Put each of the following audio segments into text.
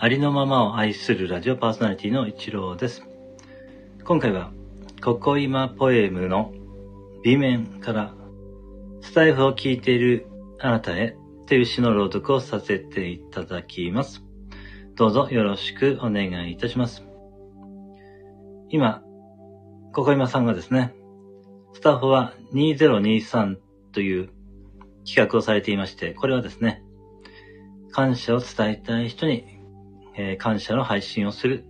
ありのままを愛するラジオパーソナリティの一郎です。今回は、ここ今ポエムの B 面から、スタイフを聞いているあなたへという詩の朗読をさせていただきます。どうぞよろしくお願いいたします。今、ここ今さんがですね、スタッフは2023という企画をされていまして、これはですね、感謝を伝えたい人に、えー感謝の配信をする。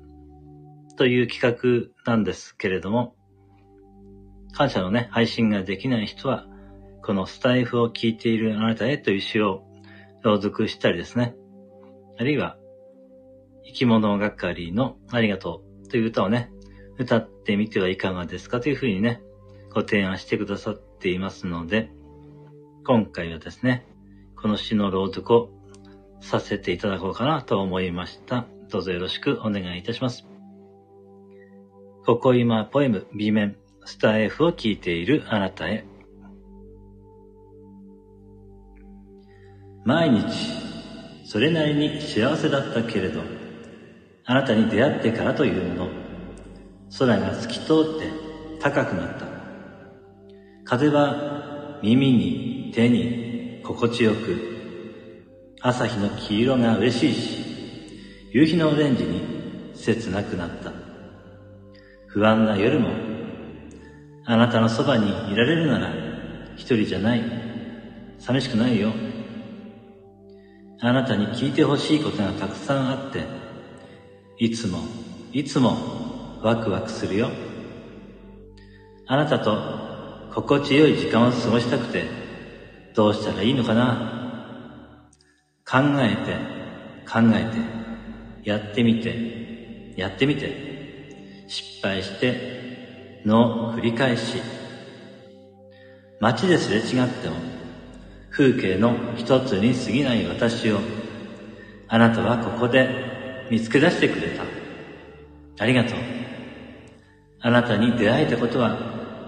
という企画なんですけれども、感謝のね、配信ができない人は、このスタイフを聞いているあなたへという詩を朗読したりですね、あるいは、生き物係のありがとうという歌をね、歌ってみてはいかがですかというふうにね、ご提案してくださっていますので、今回はですね、この詩の朗読をさせていただこうかなと思いました。どうぞよろしくお願いいたします。ここ今ポエム B 面スター F を聞いているあなたへ。毎日、それなりに幸せだったけれど、あなたに出会ってからというの、空が透き通って高くなった。風は耳に手に心地よく、朝日の黄色が嬉しいし、夕日のオレンジに切なくなった。不安な夜も、あなたのそばにいられるなら、一人じゃない。寂しくないよ。あなたに聞いてほしいことがたくさんあって、いつも、いつもワクワクするよ。あなたと心地よい時間を過ごしたくて、どうしたらいいのかな考えて、考えて、やってみて、やってみて、失敗して、の繰り返し。街ですれ違っても、風景の一つに過ぎない私を、あなたはここで見つけ出してくれた。ありがとう。あなたに出会えたことは、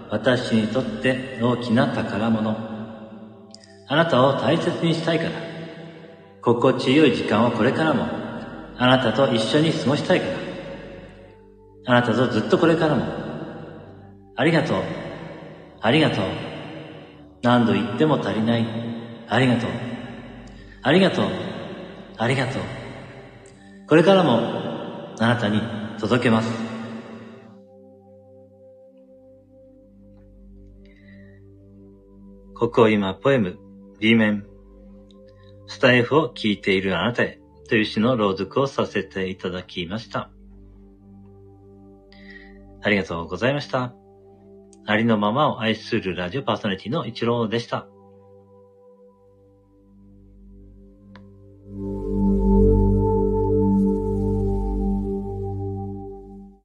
私にとって大きな宝物。あなたを大切にしたいから。心地よい時間をこれからも、あなたと一緒に過ごしたいから。あなたとずっとこれからも。ありがとう。ありがとう。何度言っても足りない。ありがとう。ありがとう。ありがとう。これからも、あなたに届けます。ここ今ポエム B 面スタイフを聞いているあなたへという詩の朗読をさせていただきました。ありがとうございました。ありのままを愛するラジオパーソナリティの一郎でした。